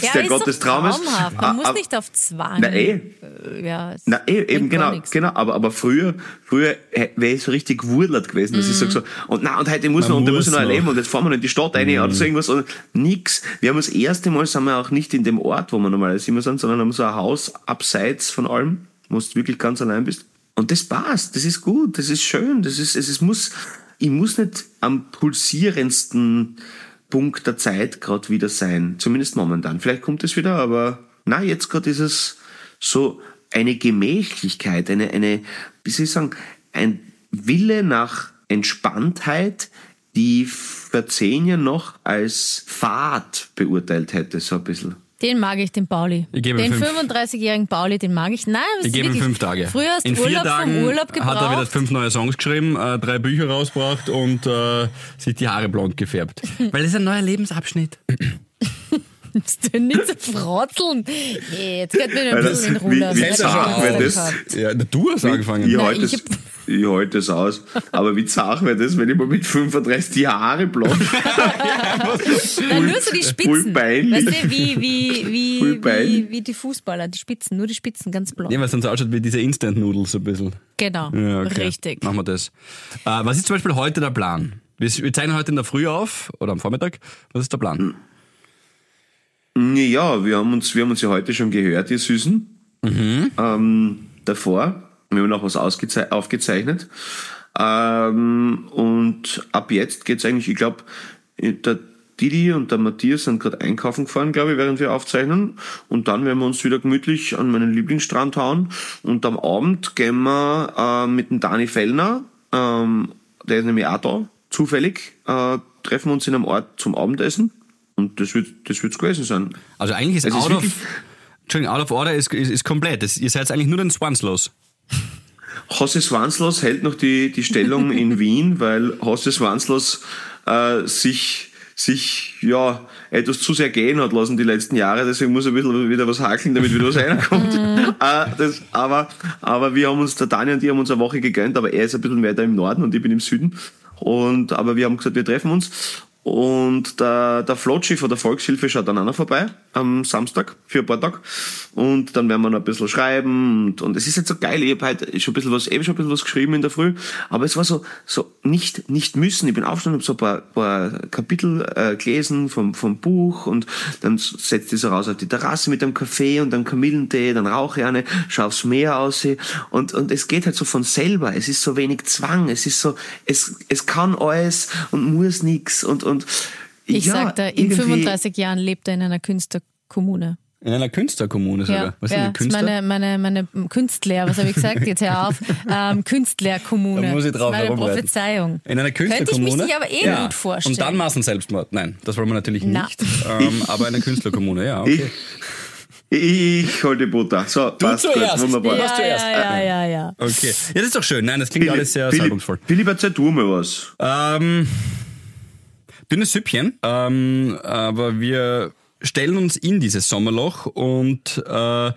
Ja, der ist Gott des Traumes. traumhaft. Man Ah, muss ah, nicht auf Zwang. Na eh, Äh, Ja, es na, eh, eben genau, genau, aber, aber früher, früher wäre ich so richtig wurlert gewesen, dass ich sag so, und na, und heute muss Man noch, und da muss ich noch erleben, und jetzt fahren wir noch in die Stadt rein, oder so irgendwas, und nix. Wir haben das erste Mal, sind wir auch nicht in dem Ort, wo wir normalerweise immer sind, sondern haben so ein Haus abseits von allem, wo du wirklich ganz allein bist. Und das passt, das ist gut, das ist schön, das ist, es, es muss, ich muss nicht am pulsierendsten Punkt der Zeit gerade wieder sein, zumindest momentan. Vielleicht kommt es wieder, aber na, jetzt gerade ist es so eine Gemächlichkeit, eine, eine, wie soll ich sagen, ein Wille nach Entspanntheit, die vor zehn Jahren noch als Fahrt beurteilt hätte, so ein bisschen. Den mag ich, den Pauli. Ich gebe den fünf. 35-jährigen Pauli, den mag ich. Nein, das Ich ist gebe ihm fünf Tage. Früher hast du In vier Urlaub Tagen vom Urlaub gebraucht. hat er wieder fünf neue Songs geschrieben, äh, drei Bücher rausgebracht und äh, sich die Haare blond gefärbt. <laughs> Weil das ist ein neuer Lebensabschnitt. <laughs> Musst du nicht so frotzeln. Nee, jetzt geht mir ein bisschen in Ruhe. wie- Das wie wird Angst das? Ja, du hast angefangen. Ich Nein, ich es ich halte es aus. Aber wie zart wäre das, wenn ich mal mit 35 die Haare blond <laughs> Nein, nur so die Spitzen. Weißt du, wie, wie, wie, wie, wie die Fußballer, die Spitzen, nur die Spitzen, ganz blond. Ja, weil es dann so ausschaut wie diese Instant-Noodles ein bisschen. Genau, Ja, okay. richtig. Machen wir das. Äh, was ist zum Beispiel heute der Plan? Wir, wir zeichnen heute in der Früh auf oder am Vormittag. Was ist der Plan? Ja, wir haben uns, wir haben uns ja heute schon gehört, ihr Süßen. Ähm, davor. Wir haben noch was aufgezeichnet. Ähm, und ab jetzt geht's eigentlich, ich glaube, der Didi und der Matthias sind gerade einkaufen gefahren, glaube ich, während wir aufzeichnen. Und dann werden wir uns wieder gemütlich an meinen Lieblingsstrand hauen. Und am Abend gehen wir äh, mit dem Dani Fellner, ähm, der ist nämlich auch da, zufällig, äh, treffen wir uns in einem Ort zum Abendessen. Und das wird das wird's gewesen sein. Also eigentlich ist Es ist out of, wirklich- Entschuldigung, out of order ist, ist, ist komplett. Das, ihr seid eigentlich nur den Swans los. Hosse Swanslos hält noch die, die Stellung in <laughs> Wien, weil Hosse Swanslos äh, sich, sich ja etwas zu sehr gehen hat lassen die letzten Jahre. Deswegen muss er ein bisschen wieder was hakeln, damit wieder was <laughs> reinkommt. <laughs> äh, das, aber, aber wir haben uns, der Daniel und ich haben uns eine Woche gegönnt, aber er ist ein bisschen weiter im Norden und ich bin im Süden. Und, aber wir haben gesagt, wir treffen uns. Und der, der Flotschi von der Volkshilfe schaut dann auch noch vorbei am Samstag für ein paar Tage. Und dann werden wir noch ein bisschen schreiben. Und, und es ist jetzt so geil. Ich habe heute schon ein bisschen was, eben schon ein bisschen was geschrieben in der Früh. Aber es war so, so nicht, nicht müssen. Ich bin aufgestanden, habe so ein paar, paar Kapitel äh, gelesen vom, vom Buch und dann setzt ich so raus auf die Terrasse mit einem Kaffee und einem Kamillentee, dann rauche ich eine, schaue aufs Meer aus und, und es geht halt so von selber. Es ist so wenig Zwang. Es ist so, es, es kann alles und muss nix und, und Ich ja, sag da, in irgendwie- 35 Jahren lebt er in einer Künstlerkommune. In einer Künstlerkommune sogar. Ja, Was ja, ist Künstler? meine, meine, meine Künstler, was habe ich gesagt? Jetzt hör auf. <laughs> Ähm, Künstlerkommune. Da muss ich drauf das ist meine. Prophezeiung. In einer Könnte ich Künstlerkommune. mich aber eh gut vorstellen. Und dann Massenselbstmord. Nein, das wollen wir natürlich Na. nicht. Ähm, aber eine Künstlerkommune, ja, okay. Ich, ich hol die Butter. So, passt zuerst. gut, wunderbar. Ja, zuerst? ja, ja, ja, ja. Okay. Ja, das ist doch schön. Nein, das klingt alles sehr Philipp, salbungsvoll. Philipp, erzähl du mal was. Ähm, dünnes Süppchen, ähm, aber wir stellen uns in dieses Sommerloch und äh,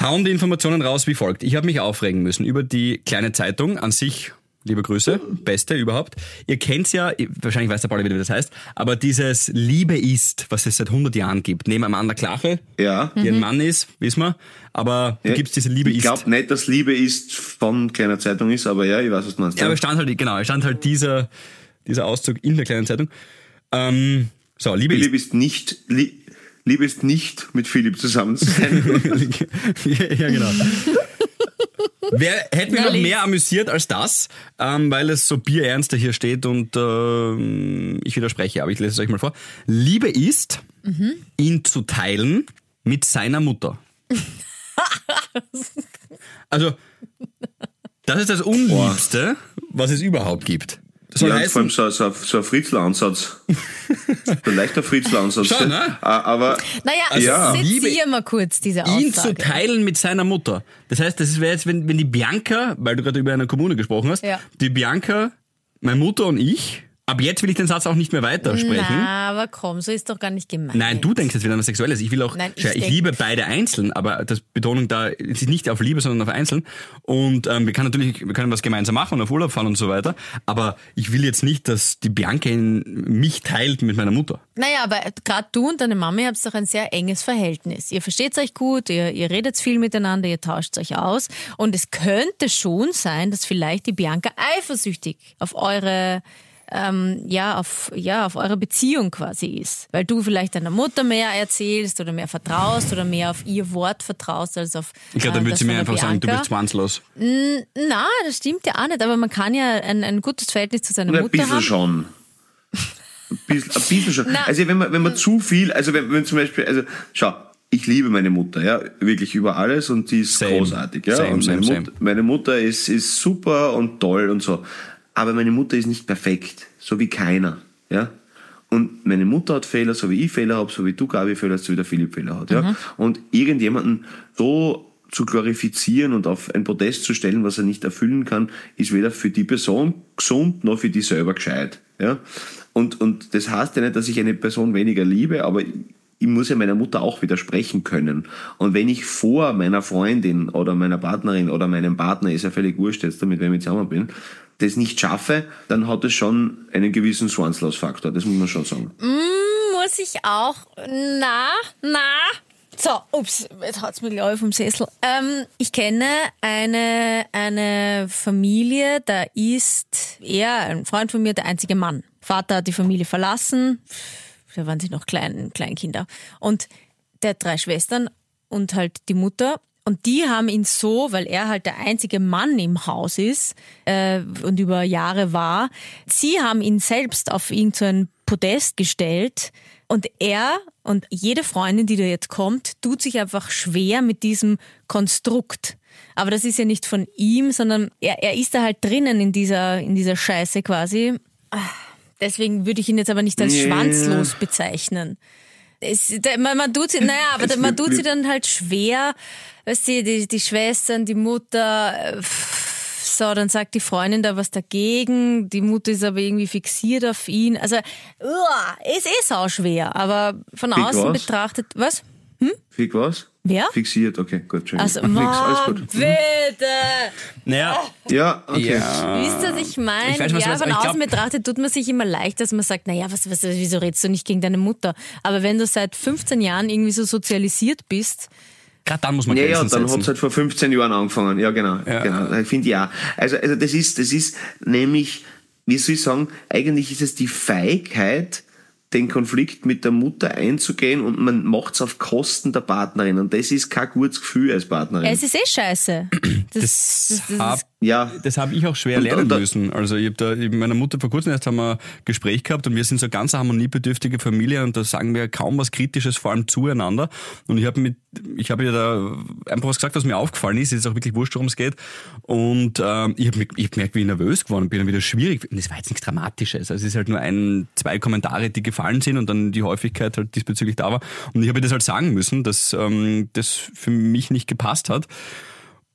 hauen die Informationen raus wie folgt. Ich habe mich aufregen müssen über die kleine Zeitung an sich. Liebe Grüße, beste überhaupt. Ihr kennt's ja, wahrscheinlich weiß der Pauli wieder, wie das heißt, aber dieses Liebe ist, was es seit 100 Jahren gibt, neben Amanda Klache, Ja. die ein Mann ist, wissen wir, aber da gibt's diese Liebe ich ist. glaube nicht, dass Liebe ist von kleiner Zeitung ist, aber ja, ich weiß, was du meinst. Ja, aber es stand halt, genau, es stand halt dieser, dieser Auszug in der kleinen Zeitung. Ähm, so, Liebe Philipp ist nicht, li, Liebe ist nicht mit Philipp zusammen zu sein. <laughs> ja, genau. Wer hätte mich noch mehr amüsiert als das, ähm, weil es so bierernster hier steht und ähm, ich widerspreche, aber ich lese es euch mal vor. Liebe ist, ihn zu teilen mit seiner Mutter. <laughs> also, das ist das Unliebste, was es überhaupt gibt. Das soll ja, und vor allem heißen, so, so, so ein Fritzler-Ansatz. <laughs> so ein leichter Fritzler-Ansatz. Schon, ne? Aber Naja, Ja. sezier Liebe- mal kurz diese ihn zu Aussage. teilen mit seiner Mutter. Das heißt, das wäre jetzt, wenn, wenn die Bianca, weil du gerade über eine Kommune gesprochen hast, Ja. die Bianca, meine Mutter und ich, ab jetzt will ich den Satz auch nicht mehr weitersprechen. Na, aber komm, so ist doch gar nicht gemeint. Nein, du denkst jetzt wieder an was Sexuelles. Ich will auch, Nein, ich ich, liebe beide einzeln, aber das Betonung da ist nicht auf Liebe, sondern auf einzeln. Und ähm, wir können natürlich, wir können was gemeinsam machen und auf Urlaub fahren und so weiter. Aber ich will jetzt nicht, dass die Bianca mich teilt mit meiner Mutter. Naja, aber gerade du und deine Mama habt doch ein sehr enges Verhältnis. Ihr versteht euch gut, ihr, ihr redet viel miteinander, ihr tauscht euch aus. Und es könnte schon sein, dass vielleicht die Bianca eifersüchtig auf eure ähm, ja, auf, ja, auf eure Beziehung quasi ist. Weil du vielleicht deiner Mutter mehr erzählst oder mehr vertraust oder mehr auf ihr Wort vertraust als auf Ich glaube, dann äh, würde sie mir einfach sagen, du Bianca. bist zwangslos. Na, das stimmt ja auch nicht, aber man kann ja ein, ein gutes Verhältnis zu seiner ein Mutter bisschen haben. schon. Ein bisschen, ein bisschen schon. Na. Also wenn man, wenn man zu viel, also wenn, wenn zum Beispiel, also schau, ich liebe meine Mutter, ja, wirklich über alles und die ist Same. großartig, ja. Same, und meine, same, Mut, meine Mutter ist, ist super und toll und so. Aber meine Mutter ist nicht perfekt, so wie keiner, ja. Und meine Mutter hat Fehler, so wie ich Fehler habe, so wie du, Gabi, Fehler hast, so wie der Philipp Fehler hat, ja. Und irgendjemanden so zu glorifizieren und auf ein Podest zu stellen, was er nicht erfüllen kann, ist weder für die Person gesund noch für die selber gescheit. Ja? Und, und das heißt ja nicht, dass ich eine Person weniger liebe, aber ich muss ja meiner Mutter auch widersprechen können. Und wenn ich vor meiner Freundin oder meiner Partnerin oder meinem Partner, ist ja völlig wurscht jetzt, mit wem ich zusammen bin, das nicht schaffe, dann hat es schon einen gewissen Swanslausfaktor. Das muss man schon sagen. muss ich auch. Na, na. So, ups, jetzt hat's mich gleich vom Sessel. Ähm, ich kenne eine, eine Familie, da ist er, ein Freund von mir, der einzige Mann. Vater hat die Familie verlassen, da waren sie noch klein, Kleinkinder. Und der drei Schwestern und halt die Mutter. Und die haben ihn so, weil er halt der einzige Mann im Haus ist äh, und über Jahre war, sie haben ihn selbst auf irgendein Podest gestellt und er und jede Freundin, die da jetzt kommt, tut sich einfach schwer mit diesem Konstrukt. Aber das ist ja nicht von ihm, sondern er, er ist da halt drinnen in dieser, in dieser Scheiße quasi. Ah, Deswegen würde ich ihn jetzt aber nicht als Ja. schwanzlos bezeichnen. Es, da- man, man tut sie, naja, aber Es man tut sie dann halt schwer, weißt du, die, die Schwestern, die Mutter, äh, so, dann sagt die Freundin da was dagegen, die Mutter ist aber irgendwie fixiert auf ihn, also, uah, ist eh sau schwer, aber von Fick außen was? betrachtet, was? Fick was? Wer? Fixiert, okay, gut, Entschuldigung. Also, Nix, alles gut. bitte! Naja, Ja, okay. ja. Wisst ihr, was ich meine? Ich weiß, was du ja, von außen glaub- betrachtet tut man sich immer leicht, dass man sagt, naja, was, was, wieso redest du nicht gegen deine Mutter? Aber wenn du seit 15 Jahren irgendwie so sozialisiert bist, gerade dann muss man Ja, ja, Grenzen dann hat es halt vor 15 Jahren angefangen. Ja, genau. Ja. genau. Ich finde ja. Also, also das ist, das ist nämlich, wie soll ich sagen, eigentlich ist es die Feigheit, den Konflikt mit der Mutter einzugehen und man macht es auf Kosten der Partnerin. Und das ist kein gutes Gefühl als Partnerin. es ist eh scheiße. Das, Das, das, das, hab, ja. das habe ich auch schwer Und- lernen und müssen. Also ich habe da mit meiner Mutter vor kurzem erst haben wir ein Gespräch gehabt und wir sind so eine ganz harmoniebedürftige Familie und da sagen wir kaum was Kritisches, vor allem zueinander. Und ich habe mit, ich habe ihr da einfach was gesagt, was mir aufgefallen ist. Es ist auch wirklich wurscht, worum es geht. Und ähm, ich habe ich hab gemerkt, wie ich nervös geworden bin und wieder schwierig. Und das war jetzt nichts Dramatisches. Also es ist halt nur ein, zwei Kommentare, die gefallen sind und dann die Häufigkeit halt diesbezüglich da war. Und ich habe ihr das halt sagen müssen, dass ähm, das für mich nicht gepasst hat.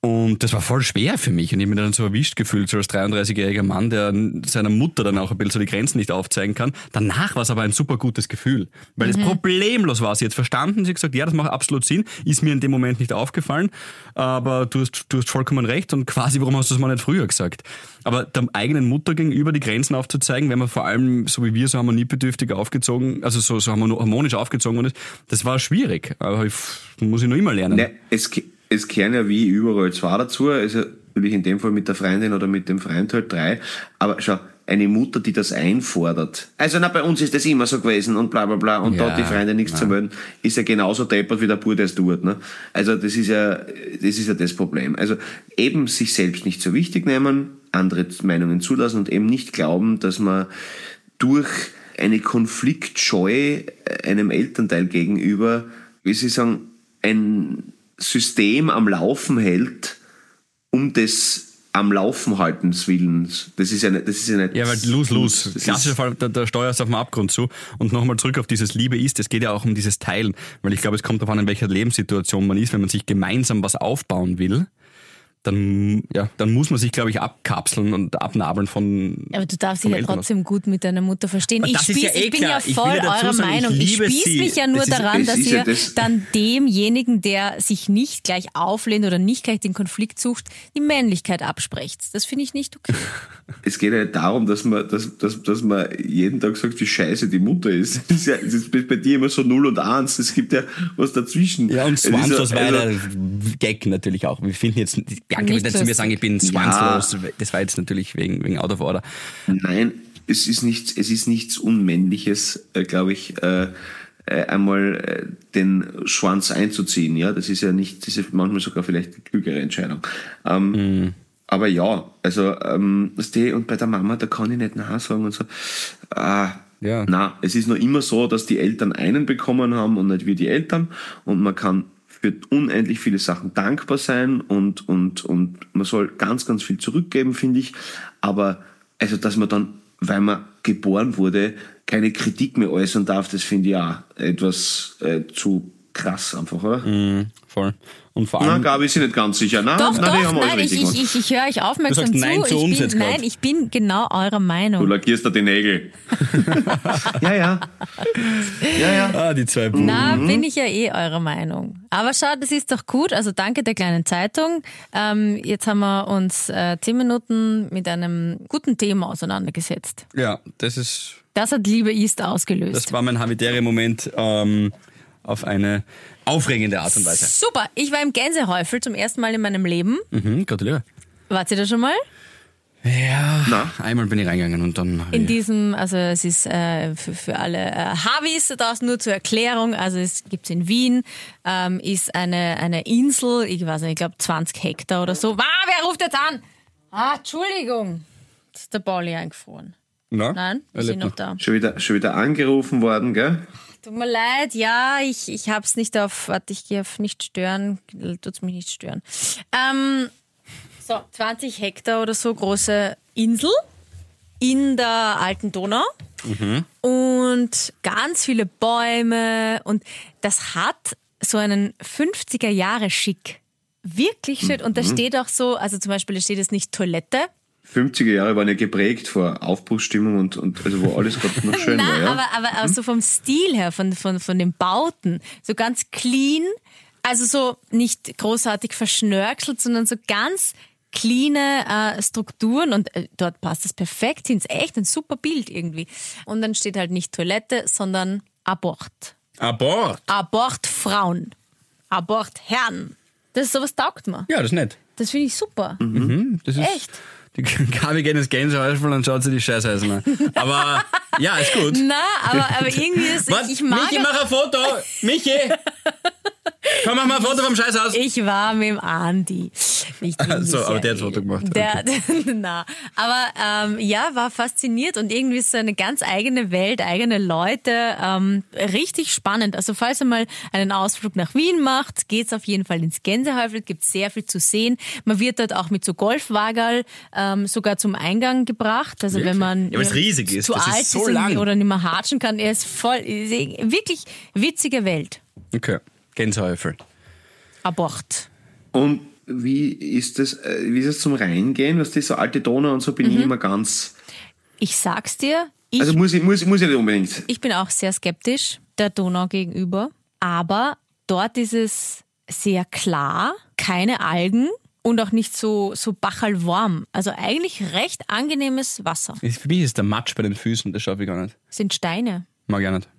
Und das war voll schwer für mich. Und ich habe mich dann so erwischt gefühlt, so als 33-jähriger Mann, der seiner Mutter dann auch ein bisschen so die Grenzen nicht aufzeigen kann. Danach war es aber ein super gutes Gefühl. Weil es problemlos war. Sie hat verstanden, sie hat gesagt, ja, das macht absolut Sinn. Ist mir in dem Moment nicht aufgefallen. Aber du hast, du hast vollkommen recht. Und quasi, warum hast du es mal nicht früher gesagt? Aber der eigenen Mutter gegenüber die Grenzen aufzuzeigen, wenn man vor allem, so wie wir, so harmoniebedürftig aufgezogen, also so, so harmonisch aufgezogen ist, das war schwierig. Aber ich, muss ich noch immer lernen. Ne, es, ge- es kehren ja wie überall zwei dazu. Also natürlich in dem Fall mit der Freundin oder mit dem Freund halt drei. Aber schau, eine Mutter, die das einfordert. Also na, bei uns ist das immer so gewesen und bla bla bla und da Ja, hat die Freundin nichts zu melden, ist ja genauso deppert wie der Bur, der es tut. Ne? Also das ist ja das ist ja das Problem. Also eben sich selbst nicht so wichtig nehmen, andere Meinungen zulassen und eben nicht glauben, dass man durch eine Konfliktscheu äh, einem Elternteil gegenüber, wie Sie sagen, ein System am Laufen hält, um des am Laufen haltens Willens. Das ist ja nicht, das ist ja nicht. Ja, weil lose, lose. Das Klassischer Fall, da, da steuerst du auf den Abgrund zu. Und nochmal zurück auf dieses Liebe ist, es geht ja auch um dieses Teilen. Weil ich glaube, es kommt darauf an, in welcher Lebenssituation man ist. Wenn man sich gemeinsam was aufbauen will, dann, ja, dann muss man sich, glaube ich, abkapseln und abnabeln von. aber du darfst dich ja trotzdem gut mit deiner Mutter verstehen. Aber Ich, spieß, ja eh ich bin klar. ja Ich voll eurer sagen, ich Meinung. Ich, liebe spieß sie. mich ja nur Das ist- daran, es dass ist ja ihr das- dann demjenigen, der sich nicht gleich auflehnt oder nicht gleich den Konflikt sucht, die Männlichkeit absprecht. Das finde ich nicht okay. <laughs> Es geht ja nicht darum, dass man, dass, dass, dass man jeden Tag sagt, wie scheiße die Mutter ist. Das ist, ja, ist bei dir immer so 0 und 1. Es gibt ja was dazwischen. Ja, und Es ist ja- Swanzlos war also- Gag natürlich auch. Wir finden jetzt, Bianca wird nicht zu mir sagen, ich bin Swanzlos. Das war jetzt natürlich wegen, wegen Out of Order. Nein, es ist nichts, es ist nichts Unmännliches, äh, glaube ich, äh, äh, einmal äh, den Schwanz einzuziehen. Ja, das ist ja nicht, das ist manchmal sogar vielleicht die klügere Entscheidung. Ähm, Aber ja, also ähm, und bei der Mama, da kann ich nicht Nein sagen und so. Ah, Ja. Na, es ist noch immer so, dass die Eltern einen bekommen haben und nicht wir die Eltern. Und man kann für unendlich viele Sachen dankbar sein und, und, und man soll ganz, ganz viel zurückgeben, finde ich. Aber also, dass man dann, weil man geboren wurde, keine Kritik mehr äußern darf, das finde ich auch etwas äh, zu krass einfach, oder? Mhm, voll. Und vor Na, allem, Gabi ist nicht ganz sicher. Na, Doch, na, die doch, haben nein, ich, ich, ich, ich höre euch aufmerksam Du sagst zu. Nein zu ich uns bin, jetzt grad. nein, ich bin genau eurer Du Meinung. lackierst da die Nägel. <laughs> ja, ja. Ja, ja. ah, die zwei Buben. Na, bin ich ja eh eurer Meinung. Aber schau, das ist doch gut. Also danke der kleinen Zeitung. Ähm, jetzt haben wir uns äh, zehn Minuten mit einem guten Thema auseinandergesetzt. Ja, das ist, Das hat Liebe ist ausgelöst. das war mein Habitäre-Moment ähm, auf eine aufregende Art und Weise. Super. Ich war im Gänsehäufel zum ersten Mal in meinem Leben. Mhm, gratuliere. Wart ihr da schon mal? Ja, Na? einmal bin ich reingegangen und dann. In ich- diesem, also es ist äh, für, für alle äh, Havis da draußen nur zur Erklärung, also es gibt's in Wien, ähm, ist eine, eine Insel, ich weiß nicht, ich glaube 20 Hektar oder so. Ah, wer ruft jetzt an? Ah, Entschuldigung. Jetzt ist der Pauli eingefroren. Na? Nein, wir Er sind noch da. Schon wieder, schon wieder angerufen worden, gell? Tut mir leid, ja, ich, ich hab's nicht auf, warte, ich gehe auf nicht stören, tut's mich nicht stören. Ähm, so, 20 Hektar oder so große Insel in der alten Donau und ganz viele Bäume und das hat so einen 50er Jahre Schick. Wirklich schön. Und da steht auch so, also zum Beispiel, da steht jetzt nicht Toilette, 50er Jahre waren ja geprägt vor Aufbruchsstimmung und, und also wo alles gerade noch <laughs> schön Na, war, ja. aber, aber, aber so vom Stil her, von, von, von den Bauten, so ganz clean, also so nicht großartig verschnörkelt, sondern so ganz cleane äh, Strukturen und äh, dort passt das perfekt hin. Ist echt ein super Bild irgendwie. Und dann steht halt nicht Toilette, sondern Abort. Abort. Abort Frauen. Abort Herren. Das ist sowas taugt mir. Ja, das ist nett. Das finde ich super. Mhm, das ist, Echt? <laughs> Gabi geht ins Gänsehäufel und schaut sich die Scheißeisen an. Aber ja, ist gut. <laughs> Na, aber, aber <laughs> irgendwie ist, Was? ich, ich mag Michi, mach ein Foto! Michi! Komm, mach mal ein Foto vom Scheißhaus! Ich war mit dem Andi. Nicht so, aber der hat. Foto gemacht, Der, <laughs> na, aber ähm, ja, war fasziniert und irgendwie ist so eine ganz eigene Welt, eigene Leute, ähm, richtig spannend. Also falls ihr mal einen Ausflug nach Wien macht, geht's auf jeden Fall ins Gänsehäufel, gibt sehr viel zu sehen. Man wird dort auch mit so Golfwagerl ähm, sogar zum Eingang gebracht. Also Wirklich? wenn man Ja, weil es riesig ist. zu Das ist alt so ist lang. oder nicht mehr hatschen kann, er ist voll, ist wirklich witzige Welt. Okay, Gänsehäufel. Abort. Und wie ist das, äh, wie ist es zum Reingehen? Was die so alte Donau und so bin Mhm. ich immer ganz. Ich sag's dir, ich Also muss ich, muss, muss ich nicht unbedingt. Ich bin auch sehr skeptisch der Donau gegenüber, aber dort ist es sehr klar, keine Algen und auch nicht so, so bachalwarm. Also eigentlich recht angenehmes Wasser. Für mich ist der Matsch bei den Füßen, das schaffe ich gar nicht. Sind Steine. Mag ich auch nicht.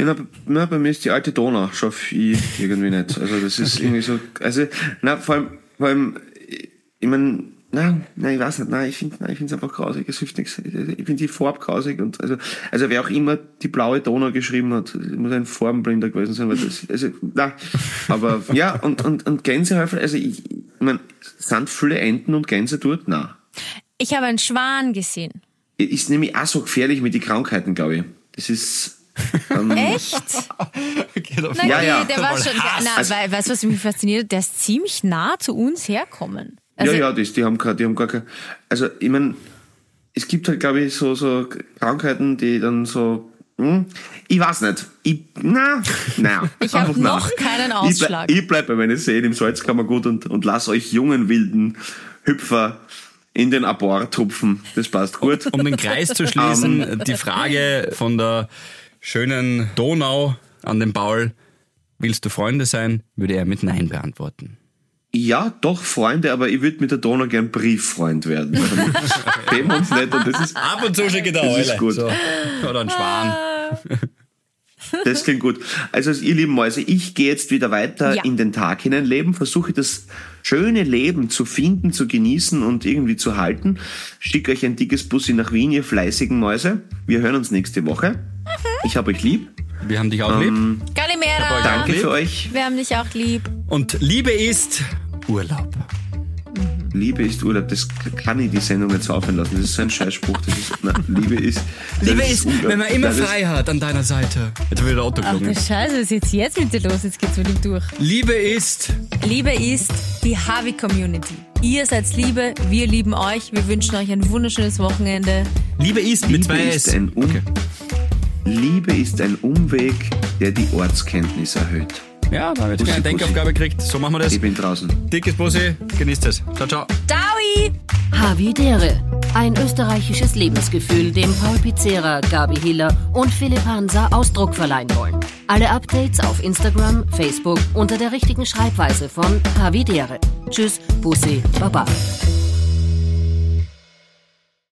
Ja, na, na, bei mir ist die alte Donau, schaffe ich irgendwie nicht. Also das ist <laughs> irgendwie so, also, na, vor allem, vor allem, ich meine, nein, nein, ich weiß nicht, nein, ich finde, nein, ich finde es einfach grausig, es hilft nichts. Ich finde die Farbe grausig und, also, also wer auch immer die blaue Donau geschrieben hat, muss ein Farbenblinder gewesen sein, weil das, also, na, aber, ja, und, und, und Gänsehäufel, also ich, ich meine, sind viele Enten und Gänse dort? Nein. Ich habe einen Schwan gesehen. Ist nämlich auch so gefährlich mit den Krankheiten, glaube ich. Das ist, Echt? <laughs> Na, Ja, ja. der war schon, na, Also- weil, weißt du, was mich fasziniert? Der ist ziemlich nah zu uns herkommen. Also, ja, ja, das, die haben gar, die haben gar kein, also ich meine, es gibt halt, glaube ich, so, so Krankheiten, die dann so, hm, ich weiß nicht, ich, na, na. <laughs> Ich hab einfach na. noch keinen Ausschlag. ich bleib bei meinen Seen im Salzkammergut und, und lass euch jungen, wilden Hüpfer in den Abort hupfen. Das passt gut. Um den Kreis zu schließen, die Frage von der schönen Donau an den Paul. Willst du Freunde sein? Würde er mit Nein beantworten. Ja, doch Freunde, aber ich würde mit der Donau gern Brieffreund werden. <laughs> Dem uns nicht und das ist, Ab und zu schicke der Das ist gut. So. Oder ein Schwan. <laughs> Das klingt gut. Also ihr lieben Mäuse, ich gehe jetzt wieder weiter Ja. in den Tag hinein leben, versuche das schöne Leben zu finden, zu genießen und irgendwie zu halten. Schicke euch ein dickes Bussi nach Wien, ihr fleißigen Mäuse. Wir hören uns nächste Woche. Ich habe euch lieb. Wir haben dich auch lieb. Galimera. Danke lieb. für euch. Wir haben dich auch lieb. Und Liebe ist Urlaub. Mhm. Liebe ist Urlaub. Das kann ich die Sendung jetzt aufhören lassen. Das ist so ein Scheißspruch. Das ist, na, Liebe ist. Liebe ist, wenn man immer ist- frei hat an deiner Seite. Jetzt wieder Auto Ach du Scheiße, was ist jetzt, jetzt mit dir los? Jetzt geht's mit ihm durch. Liebe ist. Liebe ist die Harvey Community. Ihr seid Liebe, wir lieben euch. Wir wünschen euch ein wunderschönes Wochenende. Liebe ist mit Liebe zwei ist S. ein um Liebe ist ein Umweg, der die Ortskenntnis erhöht. Ja, da wird Bussi, keine Bussi. Denkaufgabe gekriegt. So machen wir das. Ich bin draußen. Dickes Bussi, genießt es. Ciao, ciao. Daui! Havidere. Ein österreichisches Lebensgefühl, dem Paul Pizzera, Gabi Hiller und Philipp Hansa Ausdruck verleihen wollen. Alle Updates auf Instagram, Facebook unter der richtigen Schreibweise von Havidere. Tschüss, Bussi, Baba.